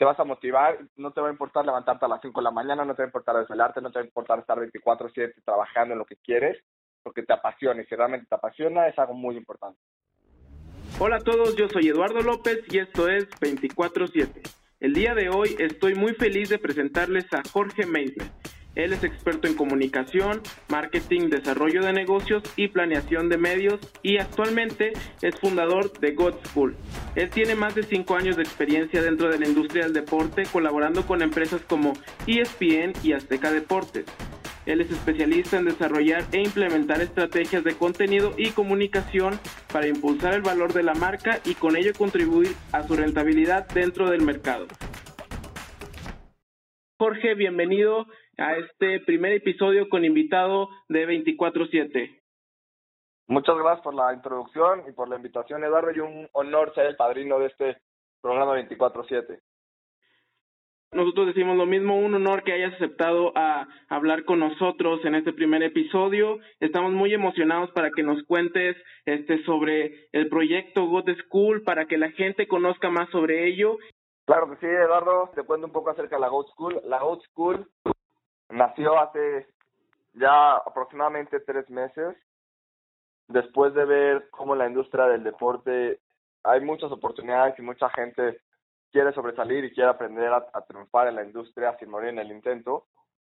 te vas a motivar, no te va a importar levantarte a las 5 de la mañana, no te va a importar desvelarte, no te va a importar estar 24/7 trabajando en lo que quieres, porque te apasiona y si realmente te apasiona es algo muy importante. Hola a todos, yo soy Eduardo López y esto es 24/7. El día de hoy estoy muy feliz de presentarles a Jorge Meisler. Él es experto en comunicación, marketing, desarrollo de negocios y planeación de medios y actualmente es fundador de God School. Él tiene más de 5 años de experiencia dentro de la industria del deporte colaborando con empresas como ESPN y Azteca Deportes. Él es especialista en desarrollar e implementar estrategias de contenido y comunicación para impulsar el valor de la marca y con ello contribuir a su rentabilidad dentro del mercado. Jorge, bienvenido a este primer episodio con invitado de 24/7. Muchas gracias por la introducción y por la invitación, Eduardo, y un honor ser el padrino de este programa 24/7. Nosotros decimos lo mismo, un honor que hayas aceptado a hablar con nosotros en este primer episodio. Estamos muy emocionados para que nos cuentes este sobre el proyecto God School para que la gente conozca más sobre ello. Claro que sí, Eduardo, te cuento un poco acerca de la God School. La God School nació hace ya aproximadamente tres meses después de ver cómo la industria del deporte hay muchas oportunidades y mucha gente quiere sobresalir y quiere aprender a, triunfar en la industria sin morir en el intento.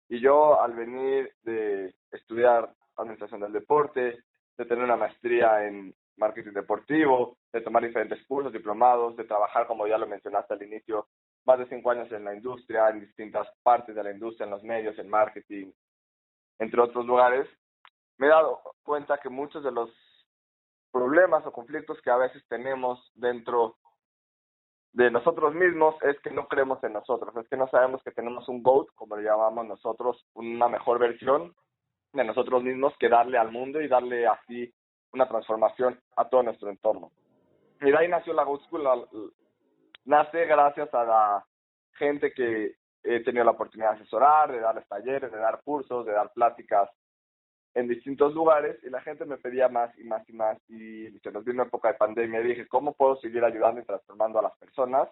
Y yo al venir de estudiar administración del deporte, de tener una maestría en marketing deportivo, de tomar diferentes cursos, diplomados, de trabajar, como ya lo mencionaste al inicio, más de cinco años en la industria, en distintas partes de la industria, en los medios, en marketing, entre otros lugares, me he dado cuenta que muchos de los problemas o conflictos que a veces tenemos dentro de nosotros mismos es que no creemos en nosotros, es que no sabemos que tenemos un GOAT, como le llamamos nosotros, una mejor versión de nosotros mismos que darle al mundo y darle así una transformación a todo nuestro entorno. Y de ahí nació la GOAT School, nace gracias a la gente que he tenido la oportunidad de asesorar, de darles talleres, de dar cursos, de dar pláticas en distintos lugares y la gente me pedía más y más y más y se nos vino época de pandemia y dije, ¿cómo puedo seguir ayudando y transformando a las personas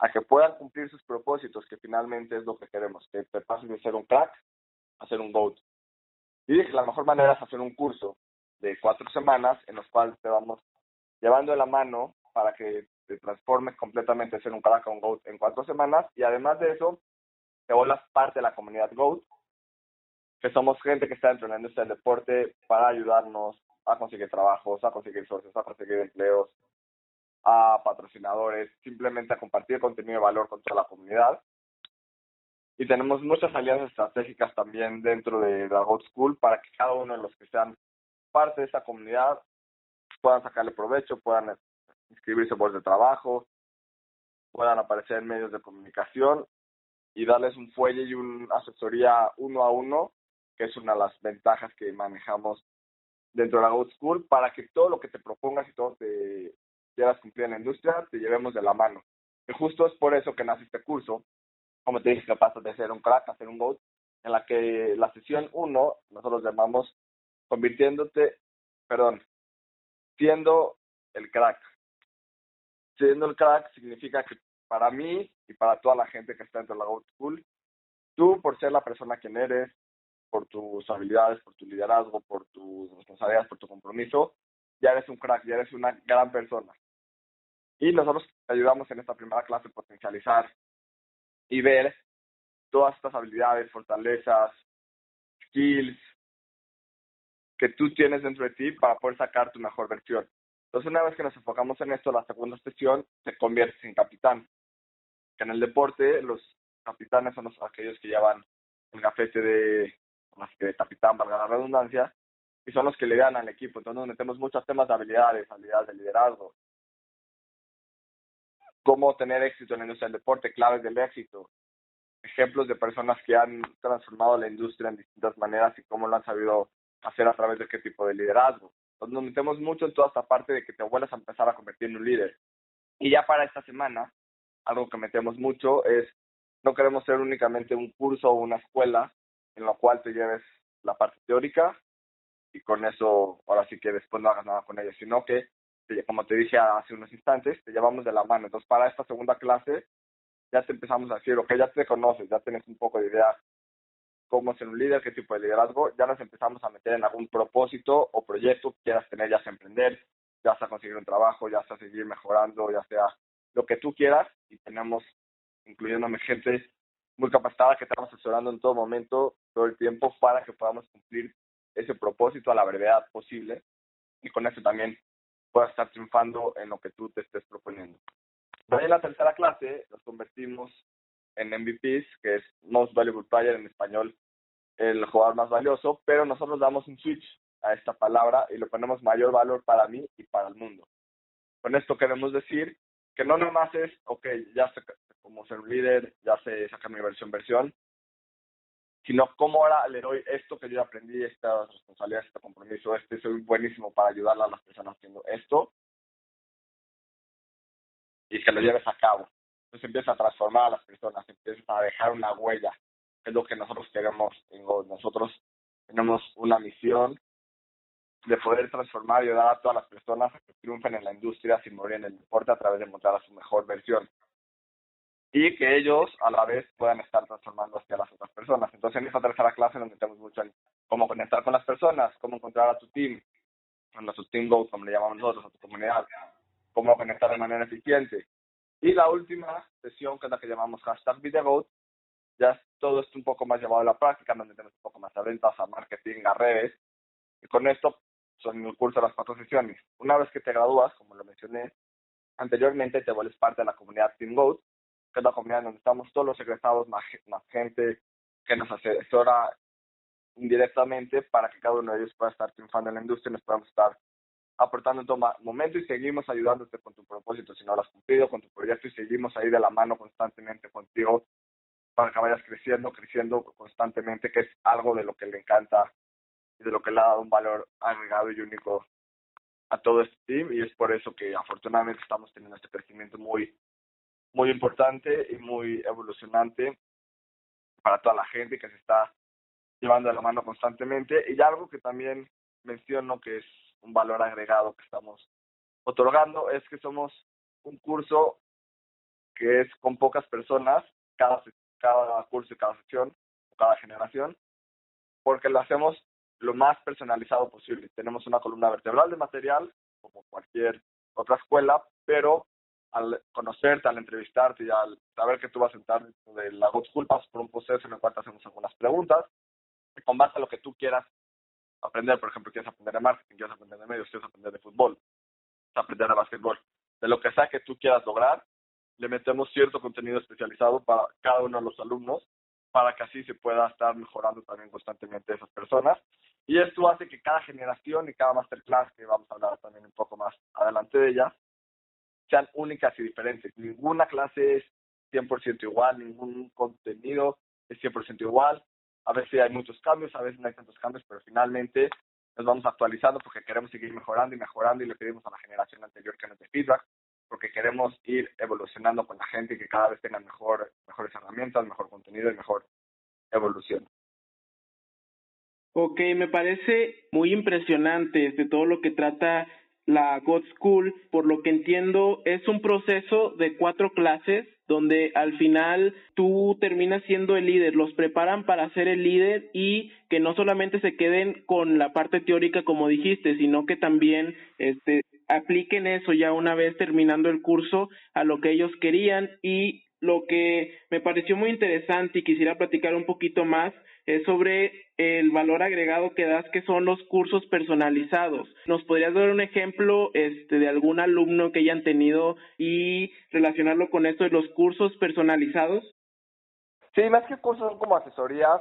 a que puedan cumplir sus propósitos, que finalmente es lo que queremos, que te pasen de ser un crack a ser un GOAT? Y dije, la mejor manera es hacer un curso de cuatro semanas en los cuales te vamos llevando de la mano para que te transformes completamente en un crack o un GOAT en cuatro semanas y además de eso, te vuelvas parte de la comunidad GOAT que somos gente que está dentro de del deporte para ayudarnos a conseguir trabajos, a conseguir socios, a conseguir empleos, a patrocinadores, simplemente a compartir contenido de valor con toda la comunidad. Y tenemos muchas alianzas estratégicas también dentro de la God School para que cada uno de los que sean parte de esa comunidad puedan sacarle provecho, puedan inscribirse por de trabajo, puedan aparecer en medios de comunicación y darles un fuelle y una asesoría uno a uno que es una de las ventajas que manejamos dentro de la Good School, para que todo lo que te propongas y todo te quieras cumplir en la industria, te llevemos de la mano. Y justo es por eso que nace este curso, como te dije, que pasas de ser un crack a ser un GOAT, en la que la sesión 1 nosotros llamamos convirtiéndote, perdón, siendo el crack. Siendo el crack significa que para mí y para toda la gente que está dentro de la Goat School, tú por ser la persona que eres, por tus habilidades, por tu liderazgo, por tus responsabilidades, por tu compromiso, ya eres un crack, ya eres una gran persona. Y nosotros te ayudamos en esta primera clase a potencializar y ver todas estas habilidades, fortalezas, skills que tú tienes dentro de ti para poder sacar tu mejor versión. Entonces, una vez que nos enfocamos en esto, la segunda sesión, te conviertes en capitán. En el deporte, los capitanes son los, aquellos que llevan el gafete de de capitán, valga la redundancia, y son los que le dan al equipo. Entonces nos metemos muchos temas de habilidades, habilidades de liderazgo, cómo tener éxito en la industria del deporte, claves del éxito, ejemplos de personas que han transformado la industria en distintas maneras y cómo lo han sabido hacer a través de qué tipo de liderazgo. Nos metemos mucho en toda esta parte de que te vuelvas a empezar a convertir en un líder. Y ya para esta semana, algo que metemos mucho es, no queremos ser únicamente un curso o una escuela, en lo cual te lleves la parte teórica y con eso ahora sí que después no hagas nada con ella, sino que, como te dije hace unos instantes, te llevamos de la mano. Entonces, para esta segunda clase, ya te empezamos a decir, ok, ya te conoces, ya tienes un poco de idea cómo ser un líder, qué tipo de liderazgo, ya nos empezamos a meter en algún propósito o proyecto que quieras tener, ya sea emprender, ya sea conseguir un trabajo, ya sea seguir mejorando, ya sea lo que tú quieras, y tenemos, incluyéndome gente muy capacitada que estamos asesorando en todo momento, todo el tiempo, para que podamos cumplir ese propósito a la brevedad posible y con eso también puedas estar triunfando en lo que tú te estés proponiendo. en la tercera clase nos convertimos en MVPs, que es Most Valuable Player en español, el jugador más valioso, pero nosotros damos un switch a esta palabra y lo ponemos mayor valor para mí y para el mundo. Con esto queremos decir que no nomás es, ok, ya sé cómo ser un líder, ya sé sacar mi versión versión, sino cómo ahora le doy esto que yo aprendí, esta responsabilidad, este compromiso, este soy buenísimo para ayudar a las personas haciendo esto y que lo lleves a cabo. Entonces empieza a transformar a las personas, empieza a dejar una huella, es lo que nosotros queremos. Nosotros tenemos una misión de poder transformar y ayudar a todas las personas a que triunfen en la industria sin morir en el deporte a través de mostrar a su mejor versión y que ellos a la vez puedan estar transformando hacia las otras personas. Entonces en esta tercera clase nos metemos mucho en cómo conectar con las personas, cómo encontrar a tu team, a tu team goals, como le llamamos nosotros, a tu comunidad, cómo conectar de manera eficiente. Y la última sesión, que es la que llamamos hashtag VideoGoat, ya todo esto un poco más llevado a la práctica, donde tenemos un poco más a ventas, a marketing, a redes. Y con esto son el curso de las cuatro sesiones. Una vez que te gradúas, como lo mencioné anteriormente, te vuelves parte de la comunidad Team Goat, que es la comunidad donde estamos todos los egresados, más, gente que nos asesora indirectamente para que cada uno de ellos pueda estar triunfando en la industria y nos podamos estar aportando en todo momento y seguimos ayudándote con tu propósito si no lo has cumplido, con tu proyecto y seguimos ahí de la mano constantemente contigo para que vayas creciendo, creciendo constantemente, que es algo de lo que le encanta y de lo que le ha dado un valor agregado y único a todo este team y es por eso que afortunadamente estamos teniendo este crecimiento muy muy importante y muy evolucionante para toda la gente que se está llevando de la mano constantemente. Y algo que también menciono que es un valor agregado que estamos otorgando es que somos un curso que es con pocas personas, cada, cada curso y cada sección, cada generación, porque lo hacemos lo más personalizado posible. Tenemos una columna vertebral de material, como cualquier otra escuela, pero al conocerte, al entrevistarte y al saber que tú vas a entrar de la School, pasas por un proceso en el cual te hacemos algunas preguntas y con base a lo que tú quieras aprender, por ejemplo, quieres aprender de marketing, quieres aprender de medios, quieres aprender de fútbol, quieres aprender de básquetbol, de lo que sea que tú quieras lograr, le metemos cierto contenido especializado para cada uno de los alumnos para que así se pueda estar mejorando también constantemente esas personas. Y esto hace que cada generación y cada masterclass, que vamos a hablar también un poco más adelante de ella, sean únicas y diferentes. Ninguna clase es 100% igual, ningún contenido es 100% igual. A veces hay muchos cambios, a veces no hay tantos cambios, pero finalmente nos vamos actualizando porque queremos seguir mejorando y mejorando y le pedimos a la generación anterior que nos dé feedback porque queremos ir evolucionando con la gente y que cada vez tengan mejor, mejores herramientas, mejor contenido y mejor evolución. Ok, me parece muy impresionante de todo lo que trata la God School, por lo que entiendo, es un proceso de cuatro clases donde al final tú terminas siendo el líder, los preparan para ser el líder y que no solamente se queden con la parte teórica como dijiste, sino que también este apliquen eso ya una vez terminando el curso a lo que ellos querían y lo que me pareció muy interesante y quisiera platicar un poquito más es sobre el valor agregado que das, que son los cursos personalizados. ¿Nos podrías dar un ejemplo este, de algún alumno que hayan tenido y relacionarlo con esto de los cursos personalizados? Sí, más que cursos son como asesorías,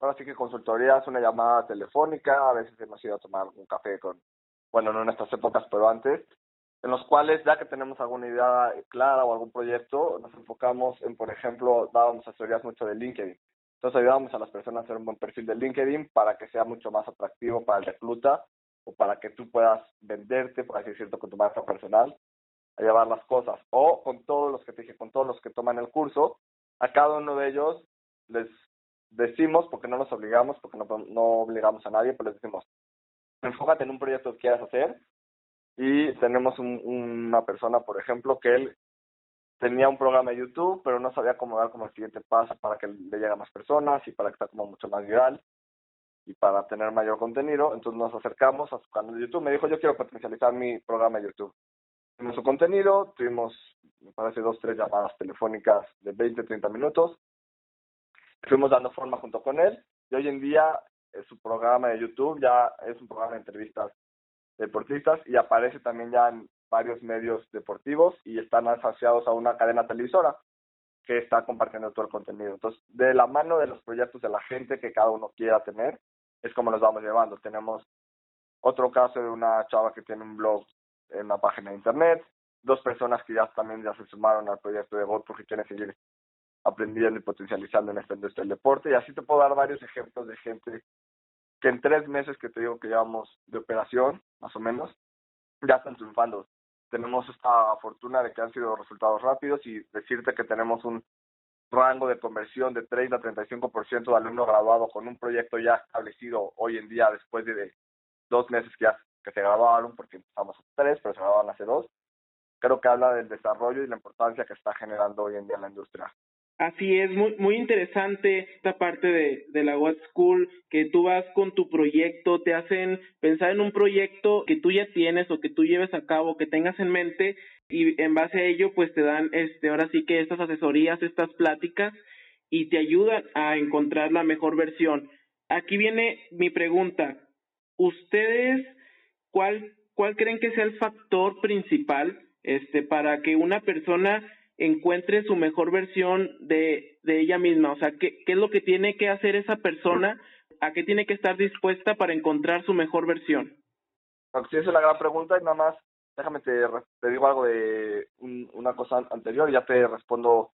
ahora sí que consultorías, una llamada telefónica, a veces hemos ido a tomar un café con, bueno, no en estas épocas, pero antes, en los cuales ya que tenemos alguna idea clara o algún proyecto, nos enfocamos en, por ejemplo, dábamos asesorías mucho de LinkedIn. Entonces ayudamos a las personas a hacer un buen perfil de LinkedIn para que sea mucho más atractivo para el recluta o para que tú puedas venderte, por así decirlo, con tu marca personal, a llevar las cosas. O con todos los que te dije, con todos los que toman el curso, a cada uno de ellos les decimos, porque no nos obligamos, porque no, no obligamos a nadie, pero les decimos, enfócate en un proyecto que quieras hacer y tenemos una persona, por ejemplo, que él tenía un programa de YouTube, pero no sabía cómo dar como el siguiente paso para que le llegue a más personas y para que sea como mucho más viral y para tener mayor contenido. Entonces nos acercamos a su canal de YouTube. Me dijo, yo quiero potencializar mi programa de YouTube. Tuvimos su contenido, tuvimos, me parece, dos, tres llamadas telefónicas de 20, 30 minutos. Fuimos dando forma junto con él y hoy en día eh, su programa de YouTube ya es un programa de entrevistas deportistas y aparece también ya en varios medios deportivos y están asociados a una cadena televisora que está compartiendo todo el contenido. Entonces, de la mano de los proyectos de la gente que cada uno quiera tener, es como los vamos llevando. Tenemos otro caso de una chava que tiene un blog en una página de internet, dos personas que ya también ya se sumaron al proyecto de GOT porque quieren seguir aprendiendo y potencializando en esta industria del deporte. Y así te puedo dar varios ejemplos de gente que en tres meses que te digo que llevamos de operación, más o menos, ya están triunfando. Tenemos esta fortuna de que han sido resultados rápidos y decirte que tenemos un rango de conversión de 30 a 35% de alumno graduado con un proyecto ya establecido hoy en día después de dos meses que, ya, que se grabaron, porque empezamos a tres, pero se grababan hace dos. Creo que habla del desarrollo y la importancia que está generando hoy en día la industria. Así es, muy, muy interesante esta parte de, de la What School, que tú vas con tu proyecto, te hacen pensar en un proyecto que tú ya tienes o que tú lleves a cabo, que tengas en mente y en base a ello pues te dan este ahora sí que estas asesorías, estas pláticas y te ayudan a encontrar la mejor versión. Aquí viene mi pregunta. ¿Ustedes cuál cuál creen que sea el factor principal este para que una persona encuentre su mejor versión de, de ella misma. O sea, ¿qué, ¿qué es lo que tiene que hacer esa persona? ¿A qué tiene que estar dispuesta para encontrar su mejor versión? Esa es la gran pregunta y nada más, déjame te, te digo algo de una cosa anterior y ya te respondo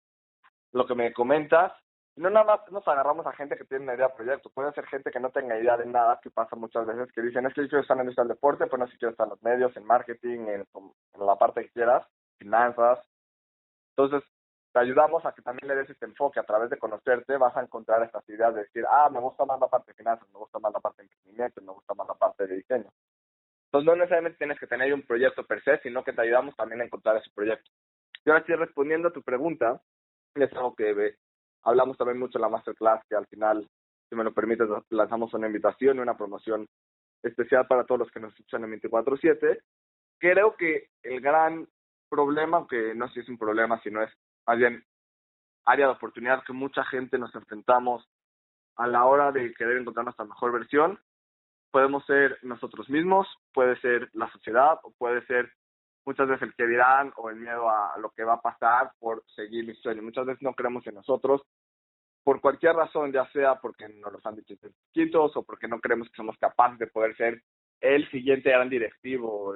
lo que me comentas. No nada más nos agarramos a gente que tiene una idea de proyecto, puede ser gente que no tenga idea de nada, que pasa muchas veces, que dicen, es que yo quiero estar en el deporte, pues no sé si quiero estar en los medios, en marketing, en la parte que quieras, finanzas, entonces, te ayudamos a que también le des este enfoque. A través de conocerte vas a encontrar estas ideas de decir, ah, me gusta más la parte de finanzas, me gusta más la parte de emprendimiento, me gusta más la parte de diseño. Entonces, no necesariamente tienes que tener un proyecto per se, sino que te ayudamos también a encontrar ese proyecto. Y ahora sí, respondiendo a tu pregunta, es algo que hablamos también mucho en la masterclass, que al final, si me lo permites, lanzamos una invitación y una promoción especial para todos los que nos escuchan en 24-7. Creo que el gran problema, aunque no sé si es un problema, sino es más bien área de oportunidad que mucha gente nos enfrentamos a la hora de querer encontrar nuestra mejor versión. Podemos ser nosotros mismos, puede ser la sociedad o puede ser muchas veces el que dirán o el miedo a lo que va a pasar por seguir mi sueño. Muchas veces no creemos en nosotros por cualquier razón, ya sea porque nos los han dicho chiquitos o porque no creemos que somos capaces de poder ser el siguiente gran directivo,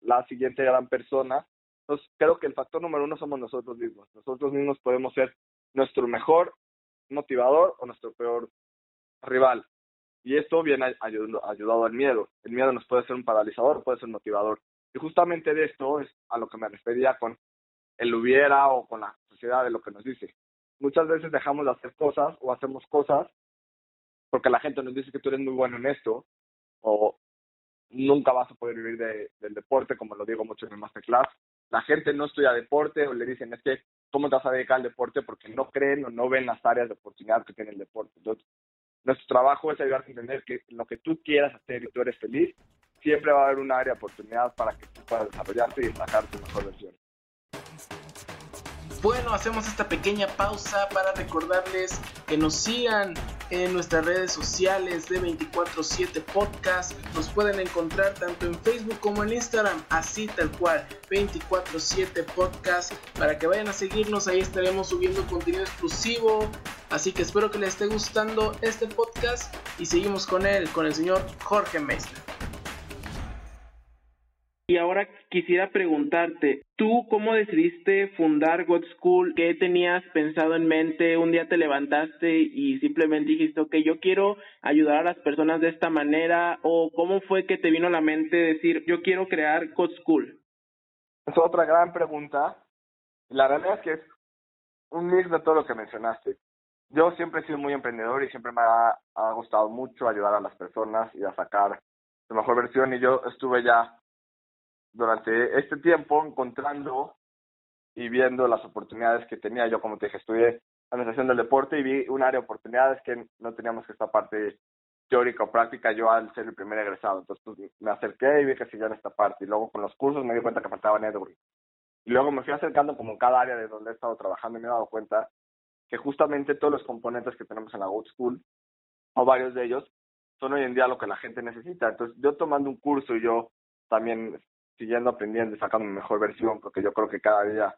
la siguiente gran persona. Entonces, creo que el factor número uno somos nosotros mismos. Nosotros mismos podemos ser nuestro mejor motivador o nuestro peor rival. Y esto viene ayudando, ayudado al miedo. El miedo nos puede ser un paralizador, puede ser motivador. Y justamente de esto es a lo que me refería con el hubiera o con la sociedad de lo que nos dice. Muchas veces dejamos de hacer cosas o hacemos cosas porque la gente nos dice que tú eres muy bueno en esto o nunca vas a poder vivir de, del deporte, como lo digo mucho en el masterclass, la gente no estudia deporte o le dicen, es que, ¿cómo te vas a dedicar al deporte? Porque no creen o no ven las áreas de oportunidad que tiene el deporte. Entonces, nuestro trabajo es ayudarte a entender que lo que tú quieras hacer y tú eres feliz, siempre va a haber un área de oportunidad para que tú puedas desarrollarte y sacar tu mejor versión. Bueno, hacemos esta pequeña pausa para recordarles que nos sigan en nuestras redes sociales de 24/7 Podcast. Nos pueden encontrar tanto en Facebook como en Instagram, así tal cual, 24/7 Podcast, para que vayan a seguirnos, ahí estaremos subiendo contenido exclusivo. Así que espero que les esté gustando este podcast y seguimos con él, con el señor Jorge Meissner. Y ahora quisiera preguntarte, ¿tú cómo decidiste fundar God School? ¿Qué tenías pensado en mente? Un día te levantaste y simplemente dijiste, ok, yo quiero ayudar a las personas de esta manera, o cómo fue que te vino a la mente decir, yo quiero crear God School? Es otra gran pregunta. La realidad es que es un mix de todo lo que mencionaste. Yo siempre he sido muy emprendedor y siempre me ha, ha gustado mucho ayudar a las personas y a sacar su mejor versión y yo estuve ya durante este tiempo encontrando y viendo las oportunidades que tenía. Yo, como te dije, estudié administración del deporte y vi un área de oportunidades que no teníamos que esta parte teórica o práctica yo al ser el primer egresado. Entonces pues, me acerqué y vi que seguía en esta parte. Y luego con los cursos me di cuenta que faltaba networking. Y luego me fui acercando como cada área de donde he estado trabajando y me he dado cuenta que justamente todos los componentes que tenemos en la Good School, o varios de ellos, son hoy en día lo que la gente necesita. Entonces yo tomando un curso y yo también siguiendo aprendiendo y sacando mi mejor versión, porque yo creo que cada día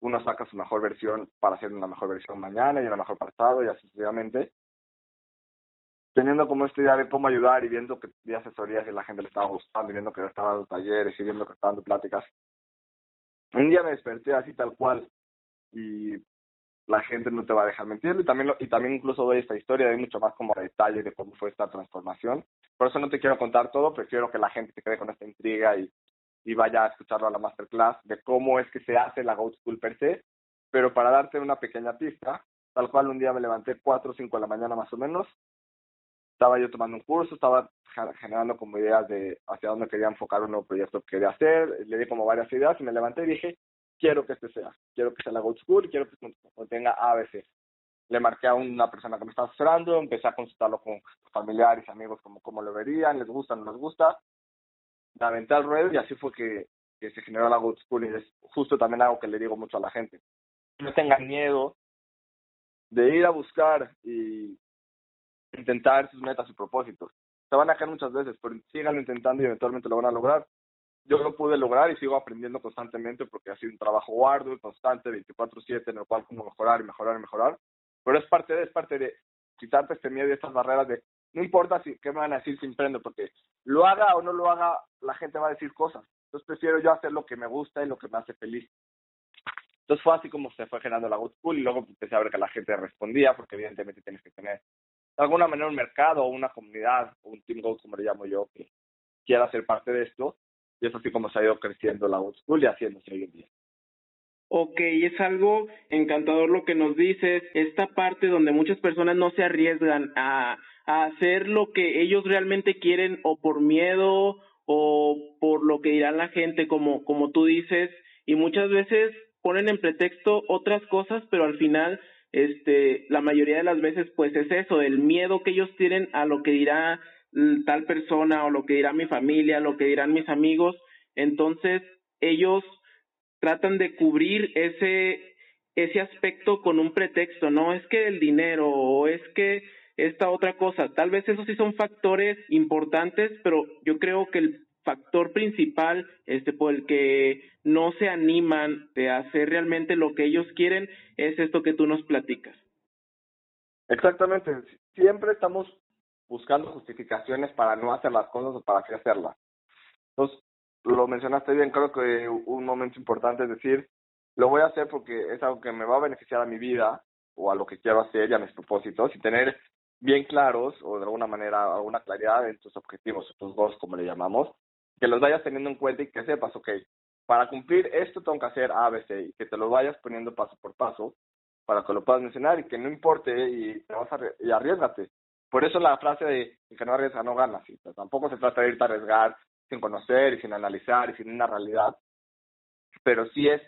uno saca su mejor versión para hacer una mejor versión mañana y una mejor pasado y así sucesivamente. Teniendo como esta idea de cómo ayudar y viendo que di asesorías y la gente le estaba gustando y viendo que estaba dando talleres y viendo que estaba dando pláticas. Un día me desperté así tal cual y la gente no te va a dejar mentir y también y también incluso doy esta historia de mucho más como detalle de cómo fue esta transformación por eso no te quiero contar todo prefiero que la gente se quede con esta intriga y, y vaya a escucharlo a la masterclass de cómo es que se hace la Go School per se pero para darte una pequeña pista tal cual un día me levanté 4 o 5 de la mañana más o menos estaba yo tomando un curso estaba generando como ideas de hacia dónde quería enfocar un nuevo proyecto que quería hacer le di como varias ideas y me levanté y dije quiero que este sea, quiero que sea la Go School, quiero que contenga ABC. Le marqué a una persona que me estaba asesorando, empecé a consultarlo con familiares, amigos, como cómo lo verían, les gusta, no les gusta. La aventé al ruedo y así fue que, que se generó la Good School y es justo también algo que le digo mucho a la gente. No tengan miedo de ir a buscar y intentar sus metas y propósitos. Se van a caer muchas veces, pero sigan intentando y eventualmente lo van a lograr yo lo pude lograr y sigo aprendiendo constantemente porque ha sido un trabajo arduo y constante, 24/7, en el cual como mejorar y mejorar y mejorar. Pero es parte de, es parte de quitarte este miedo y estas barreras de, no importa si, qué me van a decir si emprendo, porque lo haga o no lo haga, la gente va a decir cosas. Entonces prefiero yo hacer lo que me gusta y lo que me hace feliz. Entonces fue así como se fue generando la Good School y luego empecé a ver que la gente respondía, porque evidentemente tienes que tener de alguna manera un mercado o una comunidad o un team goal, como le llamo yo, que quiera ser parte de esto y es así como se ha ido creciendo la old school y haciéndose hoy en día. Ok, es algo encantador lo que nos dices, esta parte donde muchas personas no se arriesgan a, a hacer lo que ellos realmente quieren o por miedo o por lo que dirá la gente, como, como tú dices, y muchas veces ponen en pretexto otras cosas, pero al final, este, la mayoría de las veces, pues es eso, el miedo que ellos tienen a lo que dirá tal persona o lo que dirá mi familia, lo que dirán mis amigos. Entonces, ellos tratan de cubrir ese, ese aspecto con un pretexto, no es que el dinero o es que esta otra cosa. Tal vez esos sí son factores importantes, pero yo creo que el factor principal este por el que no se animan de hacer realmente lo que ellos quieren es esto que tú nos platicas. Exactamente, siempre estamos buscando justificaciones para no hacer las cosas o para qué hacerlas. Entonces, lo mencionaste bien, creo que un momento importante es decir, lo voy a hacer porque es algo que me va a beneficiar a mi vida o a lo que quiero hacer y a mis propósitos y tener bien claros o de alguna manera alguna claridad en tus objetivos, tus goals como le llamamos, que los vayas teniendo en cuenta y que sepas, ok, para cumplir esto tengo que hacer A, B, C y que te lo vayas poniendo paso por paso para que lo puedas mencionar y que no importe y, te vas a, y arriesgate. Por eso la frase de que no arriesga no gana, ¿sí? tampoco se trata de irte a arriesgar sin conocer y sin analizar y sin una realidad, pero sí es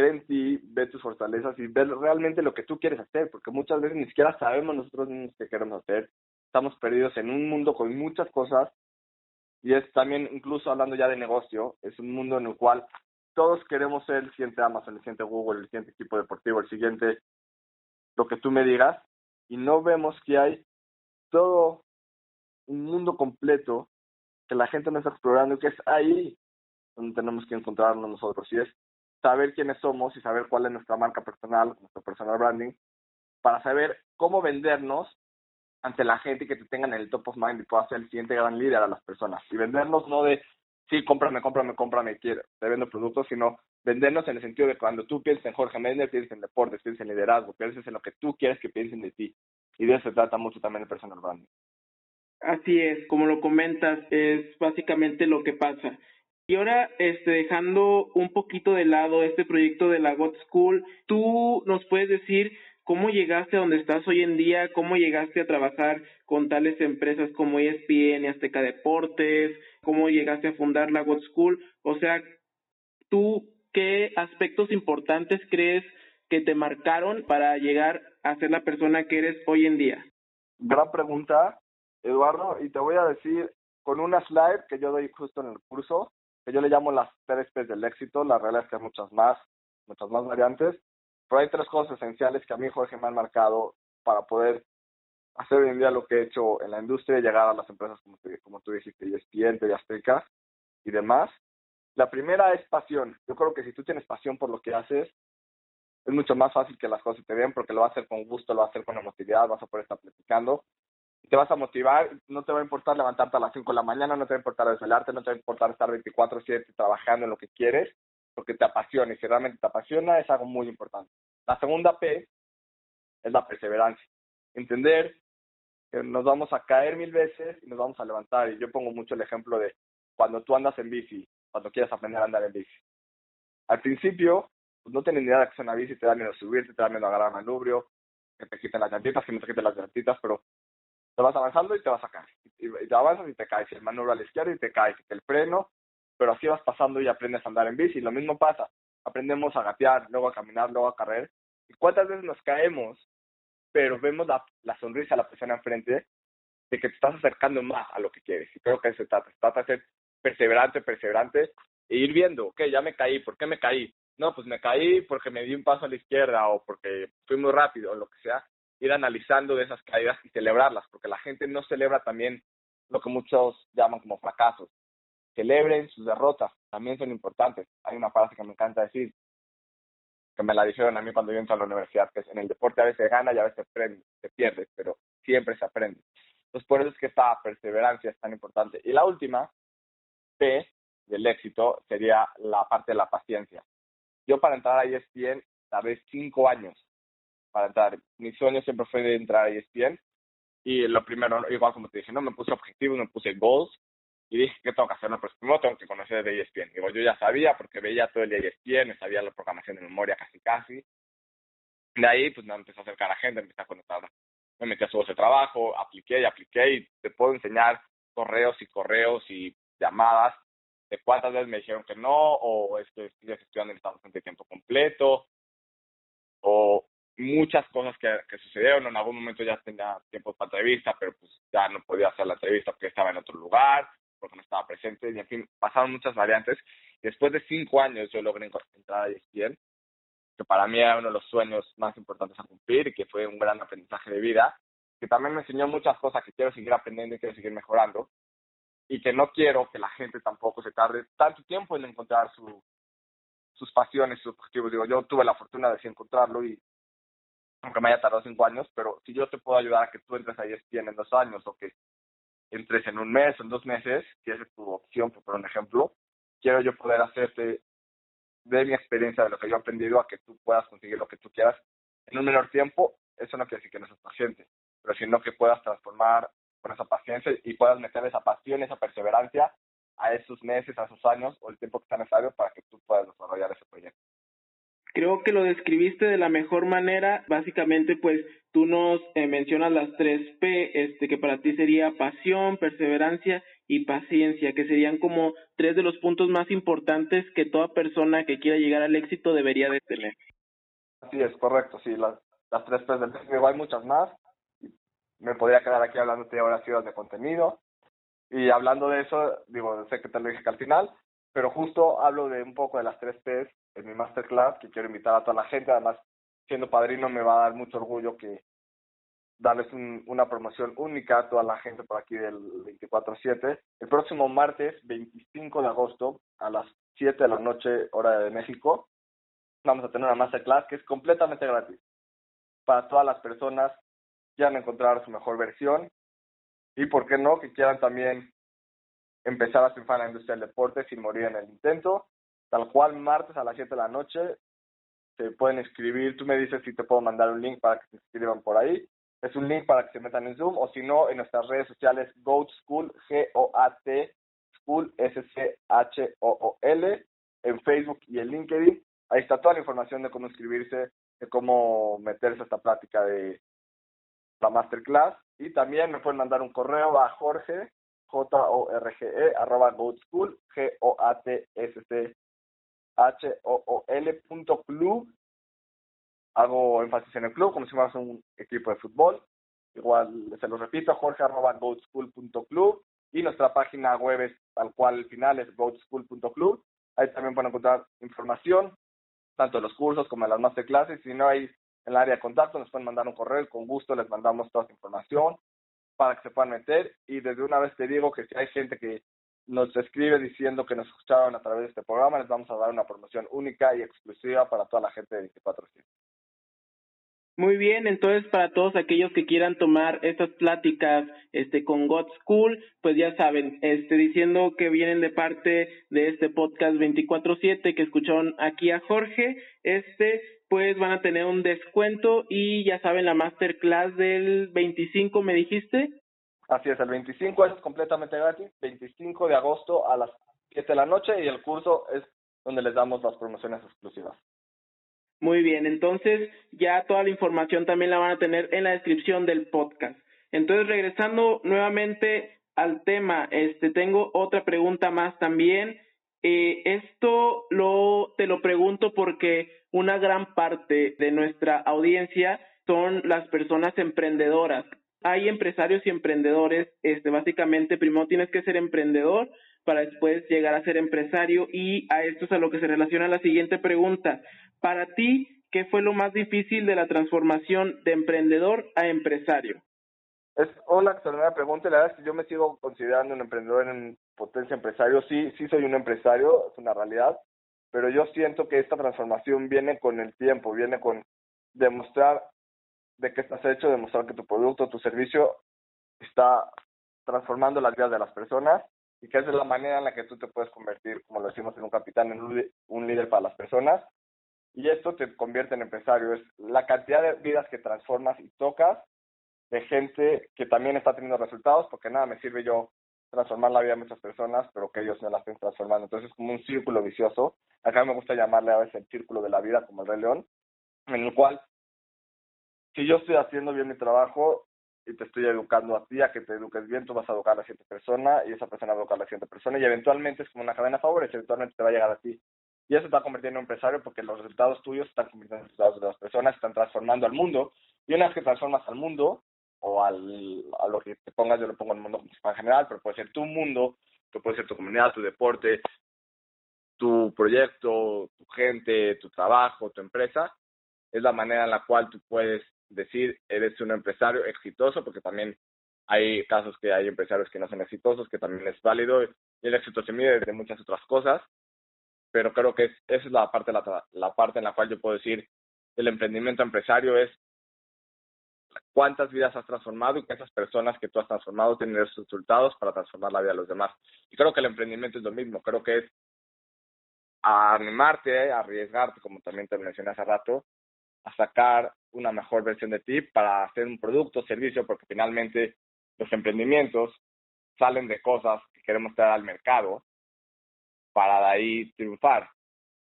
cree en ti, ve tus fortalezas y ve realmente lo que tú quieres hacer, porque muchas veces ni siquiera sabemos nosotros mismos qué queremos hacer, estamos perdidos en un mundo con muchas cosas y es también, incluso hablando ya de negocio, es un mundo en el cual todos queremos ser el siguiente Amazon, el siguiente Google, el siguiente equipo deportivo, el siguiente, lo que tú me digas, y no vemos que hay todo un mundo completo que la gente no está explorando y que es ahí donde tenemos que encontrarnos nosotros y es saber quiénes somos y saber cuál es nuestra marca personal, nuestro personal branding, para saber cómo vendernos ante la gente que te tengan en el top of mind y puedas ser el siguiente gran líder a las personas. Y vendernos no de, sí, cómprame, cómprame, cómprame, quiero, te vendo productos, sino vendernos en el sentido de cuando tú pienses en Jorge Méndez, pienses en deportes, pienses en liderazgo, pienses en lo que tú quieres que piensen de ti. Y de eso se trata mucho también el personal branding. Así es, como lo comentas, es básicamente lo que pasa. Y ahora, este, dejando un poquito de lado este proyecto de la God School, ¿tú nos puedes decir cómo llegaste a donde estás hoy en día? ¿Cómo llegaste a trabajar con tales empresas como ESPN Azteca Deportes? ¿Cómo llegaste a fundar la God School? O sea, tú ¿qué aspectos importantes crees que te marcaron para llegar a ser la persona que eres hoy en día? Gran pregunta, Eduardo, y te voy a decir con una slide que yo doy justo en el curso, yo le llamo las tres P's del éxito, la realidad es que hay muchas más, muchas más variantes, pero hay tres cosas esenciales que a mí Jorge me han marcado para poder hacer hoy en día lo que he hecho en la industria y llegar a las empresas como, como tú dijiste, ESPN, TV Azteca y demás. La primera es pasión. Yo creo que si tú tienes pasión por lo que haces, es mucho más fácil que las cosas te den porque lo vas a hacer con gusto, lo vas a hacer con emotividad, vas a poder estar platicando. Te vas a motivar, no te va a importar levantarte a las 5 de la mañana, no te va a importar desvelarte, no te va a importar estar 24/7 trabajando en lo que quieres, porque te apasiona y si realmente te apasiona es algo muy importante. La segunda P es la perseverancia. Entender que nos vamos a caer mil veces y nos vamos a levantar. Y yo pongo mucho el ejemplo de cuando tú andas en bici, cuando quieres aprender a andar en bici. Al principio, pues no tienes ni idea de que es una bici, te da miedo subirte, te da miedo agarrar manubrio, que te quiten las llantitas, que no te quiten las llantitas, pero te vas avanzando y te vas a caer. Y, te avanzas y te caes, el manubrio a la izquierda y te caes, el freno, pero así vas pasando y aprendes a andar en bici. Lo mismo pasa, aprendemos a gatear, luego a caminar, luego a correr. ¿Y cuántas veces nos caemos pero vemos la, la sonrisa de la persona enfrente de que te estás acercando más a lo que quieres. Y creo que se trata, se trata de ser perseverante, perseverante, e ir viendo, ok, ya me caí, ¿por qué me caí? No, pues me caí porque me di un paso a la izquierda o porque fui muy rápido o lo que sea. Ir analizando de esas caídas y celebrarlas, porque la gente no celebra también lo que muchos llaman como fracasos. Celebren sus derrotas, también son importantes. Hay una frase que me encanta decir, que me la dijeron a mí cuando yo entré a la universidad, que es en el deporte a veces gana y a veces aprende, se pierde, pero siempre se aprende. Entonces, por eso es que esta perseverancia es tan importante. Y la última, P del éxito, sería la parte de la paciencia. Yo para entrar a ESPN tardé cinco años para entrar. Mi sueño siempre fue de entrar a ESPN. Y lo primero, igual como te dije, no me puse objetivos, me puse goals y dije, ¿qué tengo que hacer? No, pues primero tengo que conocer de ESPN. Digo, yo ya sabía porque veía todo el día ESPN, sabía la programación de memoria casi casi. De ahí, pues me empecé a acercar a gente, empecé a conectar. Me metí a su voz de trabajo, apliqué y apliqué y te puedo enseñar correos y correos y llamadas de cuántas veces me dijeron que no, o es que sigues estudiando en Estados Unidos tiempo completo, o muchas cosas que, que sucedieron. En algún momento ya tenía tiempo para entrevista, pero pues ya no podía hacer la entrevista porque estaba en otro lugar porque no estaba presente, y en fin, pasaron muchas variantes. Después de cinco años yo logré entrar a ESPN, que para mí era uno de los sueños más importantes a cumplir y que fue un gran aprendizaje de vida, que también me enseñó muchas cosas que quiero seguir aprendiendo y quiero seguir mejorando, y que no quiero que la gente tampoco se tarde tanto tiempo en encontrar su, sus pasiones, sus objetivos. Digo, yo tuve la fortuna de encontrarlo y aunque me haya tardado cinco años, pero si yo te puedo ayudar a que tú entres a ESPN en dos años o que entres en un mes o en dos meses, si esa es tu opción, por un ejemplo, quiero yo poder hacerte de mi experiencia, de lo que yo he aprendido, a que tú puedas conseguir lo que tú quieras en un menor tiempo. Eso no quiere decir que no seas paciente, pero sino que puedas transformar con esa paciencia y puedas meter esa pasión, esa perseverancia a esos meses, a esos años o el tiempo que sea necesario para que tú puedas desarrollar ese proyecto. Creo que lo describiste de la mejor manera. Básicamente, pues tú nos eh, mencionas las tres P, este, que para ti sería pasión, perseverancia y paciencia, que serían como tres de los puntos más importantes que toda persona que quiera llegar al éxito debería de tener. Así es, correcto, sí, las, las tres P del éxito, hay muchas más. Me podría quedar aquí hablándote ahora ciudades de contenido. Y hablando de eso, digo, sé que te lo dije que al final, pero justo hablo de un poco de las tres P's en mi masterclass que quiero invitar a toda la gente. Además, siendo padrino me va a dar mucho orgullo que darles una promoción única a toda la gente por aquí del 24-7. El próximo martes 25 de agosto a las 7 de la noche hora de México vamos a tener una masterclass que es completamente gratis para todas las personas que quieran encontrar su mejor versión y, ¿por qué no?, que quieran también empezar a triunfar en la industria del deporte sin morir en el intento. Tal cual, martes a las 7 de la noche, se pueden escribir. Tú me dices si te puedo mandar un link para que se inscriban por ahí. Es un link para que se metan en Zoom o si no, en nuestras redes sociales, Goat School, G-O-A-T, School, S-C-H-O-O-L, en Facebook y en LinkedIn. Ahí está toda la información de cómo inscribirse, de cómo meterse a esta plática de la masterclass. Y también me pueden mandar un correo a Jorge J-O-R-G-E, arroba Goat School, G-O-A-T-S-C H-O-O-L punto club. Hago énfasis en el club como si fuéramos un equipo de fútbol. Igual, se lo repito, jorge arroba club y nuestra página web es tal cual al final es goatschool.club. Ahí también pueden encontrar información, tanto de los cursos como de las masterclasses. Si no hay en el área de contacto, nos pueden mandar un correo, con gusto les mandamos toda esa información para que se puedan meter. Y desde una vez te digo que si hay gente que nos escribe diciendo que nos escucharon a través de este programa, les vamos a dar una promoción única y exclusiva para toda la gente de 24 Muy bien, entonces para todos aquellos que quieran tomar estas pláticas este con God School, pues ya saben, este diciendo que vienen de parte de este podcast 24/7 que escucharon aquí a Jorge, este pues van a tener un descuento y ya saben la masterclass del 25 me dijiste. Así es, el 25 es completamente gratis, 25 de agosto a las 7 de la noche y el curso es donde les damos las promociones exclusivas. Muy bien, entonces ya toda la información también la van a tener en la descripción del podcast. Entonces, regresando nuevamente al tema, este tengo otra pregunta más también. Eh, esto lo te lo pregunto porque una gran parte de nuestra audiencia son las personas emprendedoras hay empresarios y emprendedores, este, básicamente primero tienes que ser emprendedor para después llegar a ser empresario y a esto es a lo que se relaciona la siguiente pregunta. Para ti, ¿qué fue lo más difícil de la transformación de emprendedor a empresario? Es una extraordinaria pregunta la verdad es que yo me sigo considerando un emprendedor en potencia empresario. Sí, sí soy un empresario, es una realidad, pero yo siento que esta transformación viene con el tiempo, viene con demostrar de qué estás hecho, demostrar que tu producto, tu servicio está transformando las vidas de las personas y que esa es la manera en la que tú te puedes convertir, como lo decimos en un capitán, en un, líder para las personas. Y esto te convierte en empresario. Es la cantidad de vidas que transformas y tocas de gente que también está teniendo resultados, porque nada me sirve yo transformar la vida de muchas personas, pero que ellos no la estén transformando. Entonces es como un círculo vicioso. Acá me gusta llamarle a veces el círculo de la vida, como el Rey León, en el cual si yo estoy haciendo bien mi trabajo y te estoy educando a ti a que te eduques bien, tú vas a educar a la siguiente persona y esa persona va a educar a la siguiente persona y eventualmente es como una cadena de favores, eventualmente te va a llegar a ti. Y eso te va a convertir en un empresario porque los resultados tuyos están convirtiendo en resultados de las personas, están transformando al mundo. Y una vez que transformas al mundo, o al, a lo que te pongas, yo lo pongo en el mundo en general, pero puede ser tu mundo, que puede ser tu comunidad, tu deporte, tu proyecto, tu gente, tu trabajo, tu empresa, es la manera en la cual tú puedes decir eres un empresario exitoso, porque también hay casos que hay empresarios que no son exitosos, que también es válido, y el éxito se mide de muchas otras cosas, pero creo que es, esa es la parte, la, la parte en la cual yo puedo decir el emprendimiento empresario es cuántas vidas has transformado y cuántas personas que tú has transformado tienen resultados para transformar la vida de los demás. Y creo que el emprendimiento es lo mismo, creo que es animarte, arriesgarte, como también te mencioné hace rato, a sacar una mejor versión de ti para hacer un producto o servicio, porque finalmente los emprendimientos salen de cosas que queremos traer al mercado para de ahí triunfar.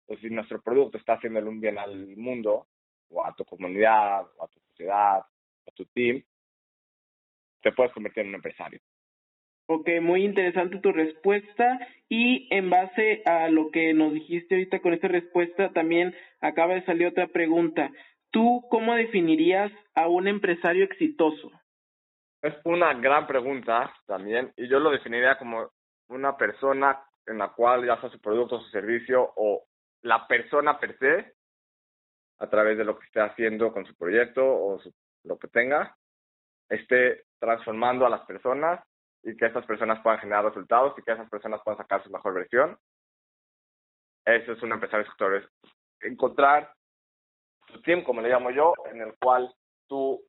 Entonces, si nuestro producto está haciéndole un bien al mundo, o a tu comunidad, o a tu sociedad, a tu team, te puedes convertir en un empresario. Ok, muy interesante tu respuesta y en base a lo que nos dijiste ahorita con esta respuesta, también acaba de salir otra pregunta. ¿Tú cómo definirías a un empresario exitoso? Es una gran pregunta también y yo lo definiría como una persona en la cual ya sea su producto, su servicio o la persona per se, a través de lo que esté haciendo con su proyecto o lo que tenga, esté transformando a las personas y que esas personas puedan generar resultados y que esas personas puedan sacar su mejor versión. Eso es un empresario sector. Encontrar tu team, como le llamo yo, en el cual tú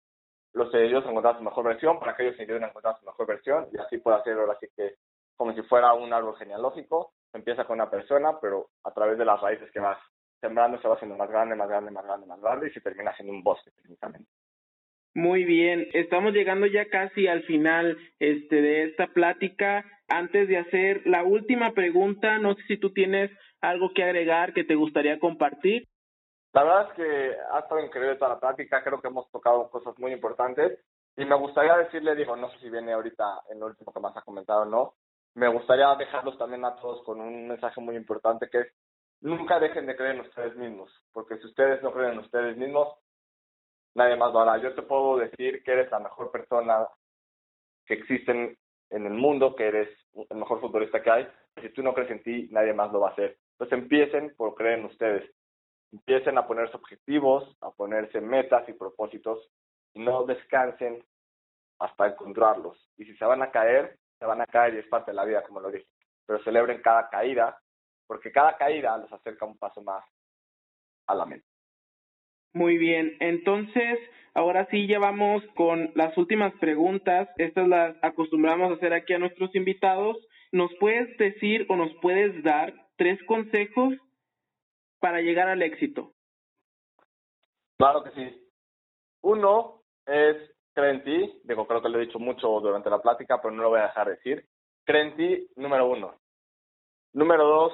los ellos encontrar su mejor versión para que ellos se ayuden a encontrar su mejor versión y así pueda hacerlo ahora sí que como si fuera un árbol genealógico. Empieza con una persona, pero a través de las raíces que vas sembrando se va haciendo más grande, más grande, más grande, más grande y se termina siendo un bosque técnicamente. Muy bien, estamos llegando ya casi al final este de esta plática. Antes de hacer la última pregunta, no sé si tú tienes algo que agregar que te gustaría compartir. La verdad es que ha estado increíble toda la plática, creo que hemos tocado cosas muy importantes y me gustaría decirle, digo, no sé si viene ahorita en lo último que más ha comentado o no, me gustaría dejarlos también a todos con un mensaje muy importante que es nunca dejen de creer en ustedes mismos, porque si ustedes no creen en ustedes mismos, nadie más lo hará. Yo te puedo decir que eres la mejor persona que existe en, el mundo, que eres el mejor futbolista que hay. Si tú no crees en ti, nadie más lo va a hacer. Entonces empiecen por creer en ustedes. Empiecen a ponerse objetivos, a ponerse metas y propósitos no descansen hasta encontrarlos. Y si se van a caer, se van a caer y es parte de la vida, como lo dije. Pero celebren cada caída, porque cada caída los acerca un paso más a la mente. Muy bien, entonces ahora sí ya vamos con las últimas preguntas. Estas las acostumbramos a hacer aquí a nuestros invitados. ¿Nos puedes decir o nos puedes dar tres consejos para llegar al éxito? Claro que sí. Uno es cree ti. Digo, creo que lo he dicho mucho durante la plática, pero no lo voy a dejar de decir. Cree ti, número uno. Número dos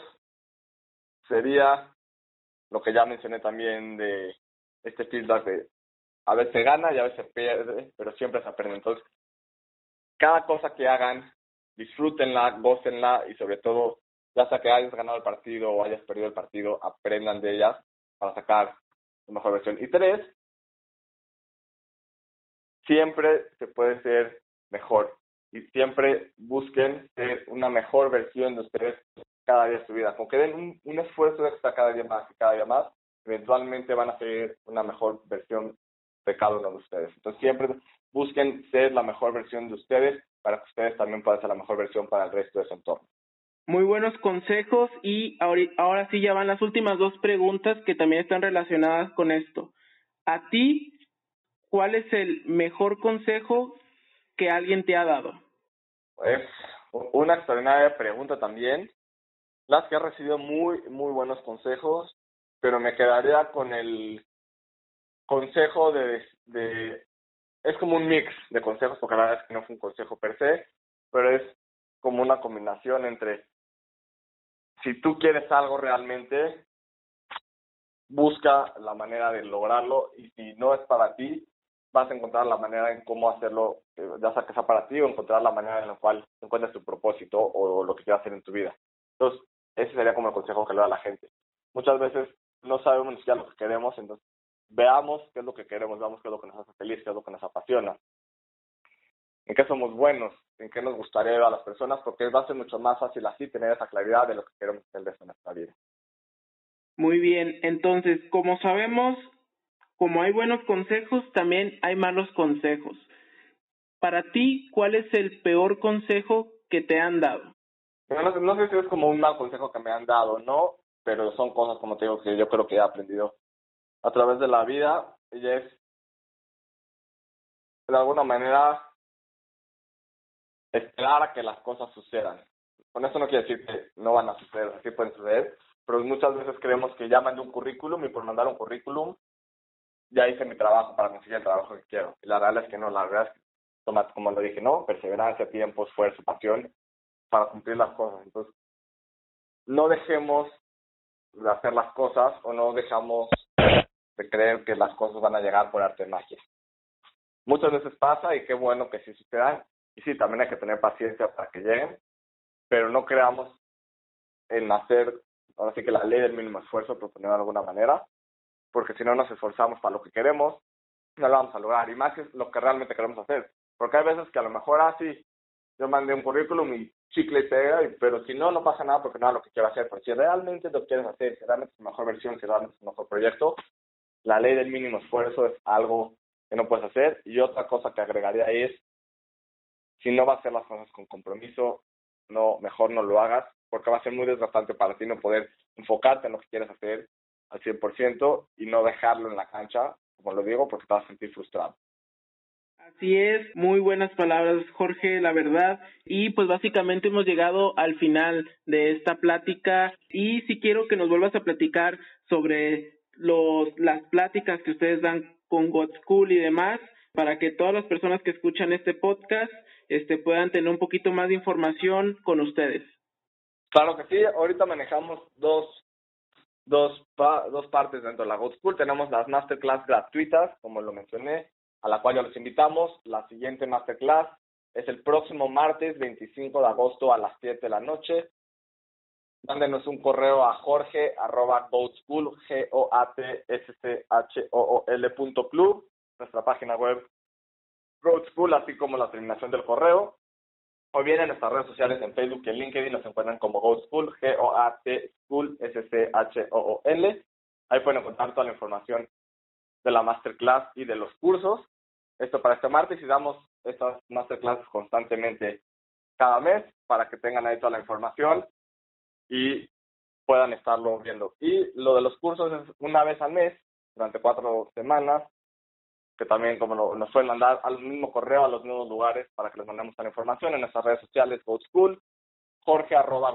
sería lo que ya mencioné también de este feedback de a veces gana y a veces pierde, pero siempre se aprende. Entonces, cada cosa que hagan, disfrútenla, gócenla y sobre todo, ya sea que hayas ganado el partido o hayas perdido el partido, aprendan de ellas para sacar su mejor versión. Y tres, siempre se puede ser mejor y siempre busquen ser una mejor versión de ustedes cada día de su vida. Con que den un, un esfuerzo extra cada día más y cada día más, eventualmente van a ser una mejor versión de cada uno de ustedes. Entonces siempre busquen ser la mejor versión de ustedes para que ustedes también puedan ser la mejor versión para el resto de su entorno. Muy buenos consejos y ahora sí ya van las últimas dos preguntas que también están relacionadas con esto. A ti, ¿cuál es el mejor consejo que alguien te ha dado? Pues una extraordinaria pregunta también. Las que ha recibido muy, muy buenos consejos pero me quedaría con el consejo de, es como un mix de consejos, porque la verdad es que no fue un consejo per se, pero es como una combinación entre si tú quieres algo realmente, busca la manera de lograrlo y si no es para ti, vas a encontrar la manera en cómo hacerlo, eh, ya sea que sea para ti o encontrar la manera en la cual encuentres tu propósito o lo que quieras hacer en tu vida. Entonces, ese sería como el consejo que le da a la gente. Muchas veces no sabemos ni siquiera lo que queremos, entonces veamos qué es lo que queremos, veamos qué es lo que nos hace feliz, qué es lo que nos apasiona, en qué somos buenos, en qué nos gustaría ver a las personas, porque va a ser mucho más fácil así tener esa claridad de lo que queremos hacer de nuestra vida. Muy bien, entonces, como sabemos, como hay buenos consejos, también hay malos consejos. Para ti, ¿cuál es el peor consejo que te han dado? No, no sé si es como un mal consejo que me han dado, ¿no? Pero son cosas, como te digo, que yo creo que he aprendido a través de la vida y es, de alguna manera, esperar a que las cosas sucedan. Con eso no quiere decir que no van a suceder, así pueden suceder, pero muchas veces creemos que ya mandé un currículum y por mandar un currículum ya hice mi trabajo para conseguir el trabajo que quiero. Y la realidad es que no, la verdad es que, toma, como lo dije, no, perseverancia, tiempo, esfuerzo, pasión para cumplir las cosas. Entonces, no dejemos de hacer las cosas o no dejamos de creer que las cosas van a llegar por arte de magia. Muchas veces pasa y qué bueno que sí sucedan. Y sí, también hay que tener paciencia para que lleguen, pero no creamos en hacer, ahora sí que la ley del mínimo esfuerzo, por ponerlo de alguna manera, porque si no nos esforzamos para lo que queremos, no lo vamos a lograr. Y más es lo que realmente queremos hacer. Porque hay veces que a lo mejor así, ah, yo mandé un currículum y chicle y pega, pero si no, no pasa nada porque no es lo que quiero hacer. Pero si realmente lo quieres hacer, si realmente es tu mejor versión, si realmente es tu mejor proyecto, la ley del mínimo esfuerzo es algo que no puedes hacer. Y otra cosa que agregaría es, si no vas a hacer las cosas con compromiso, no, mejor no lo hagas, porque va a ser muy desgastante para ti no poder enfocarte en lo que quieres hacer al 100% y no dejarlo en la cancha, como lo digo, porque te vas a sentir frustrado. Así es, muy buenas palabras Jorge, la verdad. Y pues básicamente hemos llegado al final de esta plática y si quiero que nos vuelvas a platicar sobre los, las pláticas que ustedes dan con God School y demás, para que todas las personas que escuchan este podcast este, puedan tener un poquito más de información con ustedes. Claro que sí, ahorita manejamos dos, dos, dos partes dentro de la God School. Tenemos las masterclass gratuitas, como lo mencioné, a la cual ya los invitamos. La siguiente masterclass es el próximo martes 25 de agosto a las 7 de la noche. mándenos un correo a jorge arroba goatschool, g o a t s c h o o l punto club, nuestra página web Goatschool, así como la terminación del correo, o bien en nuestras redes sociales en Facebook y en LinkedIn nos encuentran como Goatschool, g o a t school, s c h o o l. Ahí pueden encontrar toda la información de la masterclass y de los cursos. Esto para este martes y damos estas masterclasses constantemente cada mes para que tengan ahí toda la información y puedan estarlo viendo. Y lo de los cursos es una vez al mes, durante cuatro semanas, que también como nos suelen mandar al mismo correo a los mismos lugares para que les mandemos la información en nuestras redes sociales, GoSchool, jorge arroba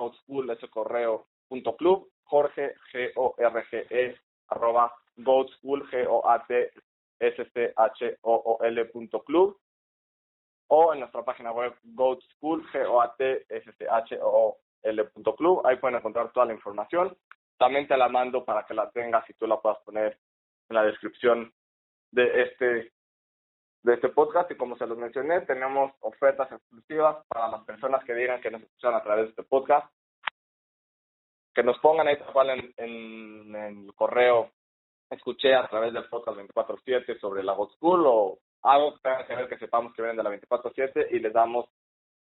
ese correo punto club, jorge, G-O-R-G-E, arroba G-O-A-T, S-C-H-O-O-L punto club, o en nuestra página web GoSchool, G-O-A-T-S-C-H-O-O L.club. Ahí pueden encontrar toda la información. También te la mando para que la tengas y tú la puedas poner en la descripción de este de este podcast y como se los mencioné, tenemos ofertas exclusivas para las personas que digan que nos escuchan a través de este podcast. Que nos pongan ahí tal en, en, el correo, escuché a través del podcast 24-7 sobre la School o algo que tenga que ver que sepamos que vienen de la 24-7 y les damos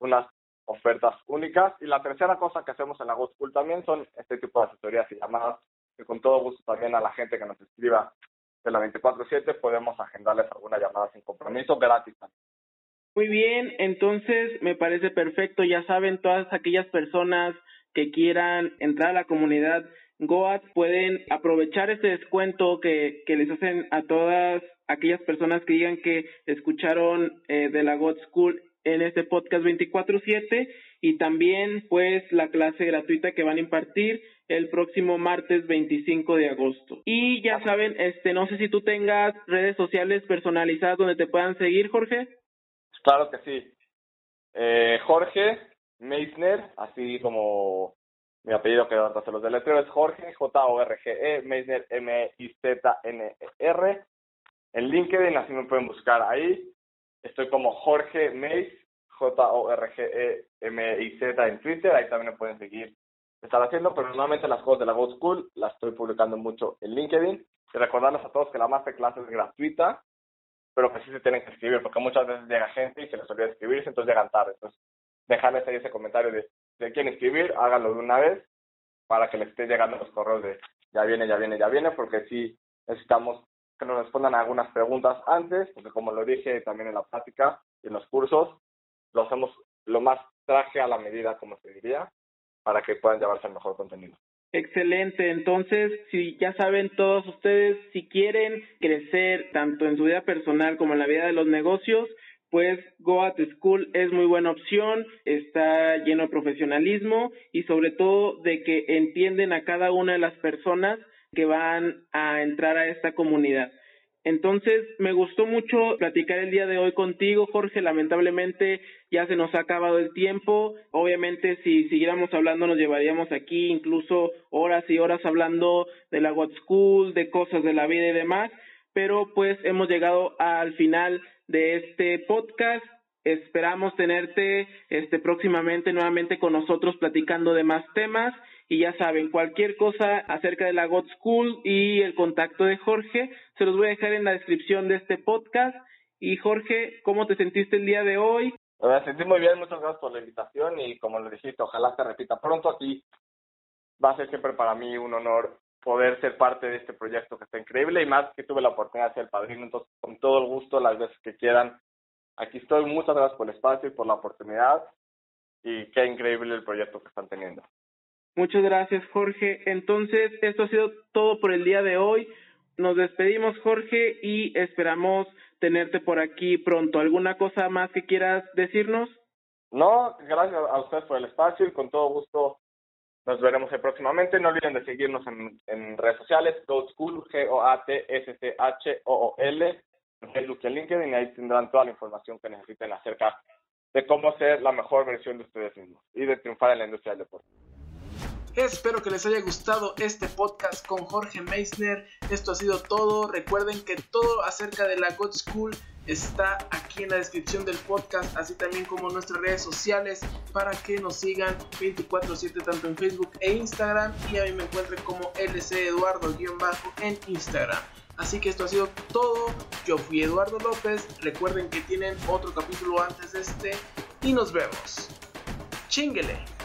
unas ofertas únicas. Y la tercera cosa que hacemos en la School también son este tipo de asesorías y llamadas, que con todo gusto también a la gente que nos escriba de la 24-7 podemos agendarles alguna llamada sin compromiso gratis. Muy bien, entonces me parece perfecto. Ya saben, todas aquellas personas que quieran entrar a la comunidad Goat pueden aprovechar este descuento que, que les hacen a todas aquellas personas que digan que escucharon eh, de la Goat School en este podcast 24/7 y también pues la clase gratuita que van a impartir el próximo martes 25 de agosto. Y ya saben, este no sé si tú tengas redes sociales personalizadas donde te puedan seguir, Jorge. Claro que sí. Eh, Jorge Meisner, así como mi apellido que hasta se los deletreo es Jorge, J-O-R-G-E, Meisner, M-I-Z-N-E-R. En LinkedIn, así me pueden buscar ahí. Estoy como Jorge Mays, J-O-R-G-E-M-I-Z en Twitter, ahí también me pueden seguir estar haciendo, pero normalmente las cosas de la Go School las estoy publicando mucho en LinkedIn. Y recordarles a todos que la masterclass es gratuita, pero que sí se tienen que escribir, porque muchas veces llega gente y se les olvida escribirse, entonces llegan tarde. Entonces, dejarles ahí ese comentario de si quieren escribir, háganlo de una vez para que les esté llegando los correos de ya viene, ya viene, ya viene, porque sí necesitamos que nos respondan algunas preguntas antes, porque como lo dije también en la práctica y en los cursos, lo hacemos lo más traje a la medida, como se diría, para que puedan llevarse el mejor contenido. Excelente, entonces, si ya saben todos ustedes, si quieren crecer tanto en su vida personal como en la vida de los negocios, pues Go at School es muy buena opción, está lleno de profesionalismo y sobre todo de que entienden a cada una de las personas que van a entrar a esta comunidad. Entonces, me gustó mucho platicar el día de hoy contigo, Jorge. Lamentablemente ya se nos ha acabado el tiempo. Obviamente, si siguiéramos hablando, nos llevaríamos aquí incluso horas y horas hablando de la What School, de cosas de la vida y demás. Pero pues hemos llegado al final de este podcast. Esperamos tenerte este próximamente nuevamente con nosotros platicando de más temas y ya saben, cualquier cosa acerca de la God School y el contacto de Jorge, se los voy a dejar en la descripción de este podcast. Y Jorge, ¿cómo te sentiste el día de hoy? Me sentí muy bien, muchas gracias por la invitación y como lo dijiste, ojalá se repita pronto aquí. Va a ser siempre para mí un honor poder ser parte de este proyecto que está increíble y más que tuve la oportunidad de ser padrino, entonces con todo el gusto las veces que quieran. Aquí estoy, muchas gracias por el espacio y por la oportunidad y qué increíble el proyecto que están teniendo. Muchas gracias, Jorge. Entonces, esto ha sido todo por el día de hoy. Nos despedimos, Jorge, y esperamos tenerte por aquí pronto. ¿Alguna cosa más que quieras decirnos? No, gracias a ustedes por el espacio y con todo gusto nos veremos próximamente. No olviden de seguirnos en, redes sociales, Go School, G-O-A-T-S-C-H-O-O-L, en Facebook y LinkedIn, ahí tendrán toda la información que necesiten acerca de cómo ser la mejor versión de ustedes mismos y de triunfar en la industria del deporte. Espero que les haya gustado este podcast con Jorge Meissner. Esto ha sido todo. Recuerden que todo acerca de la God School está aquí en la descripción del podcast, así también como nuestras redes sociales para que nos sigan 24/7 tanto en Facebook e Instagram y a mí me encuentren como LC Eduardo-bajo en Instagram. Así que esto ha sido todo. Yo fui Eduardo López. Recuerden que tienen otro capítulo antes de este y nos vemos. Chinguele.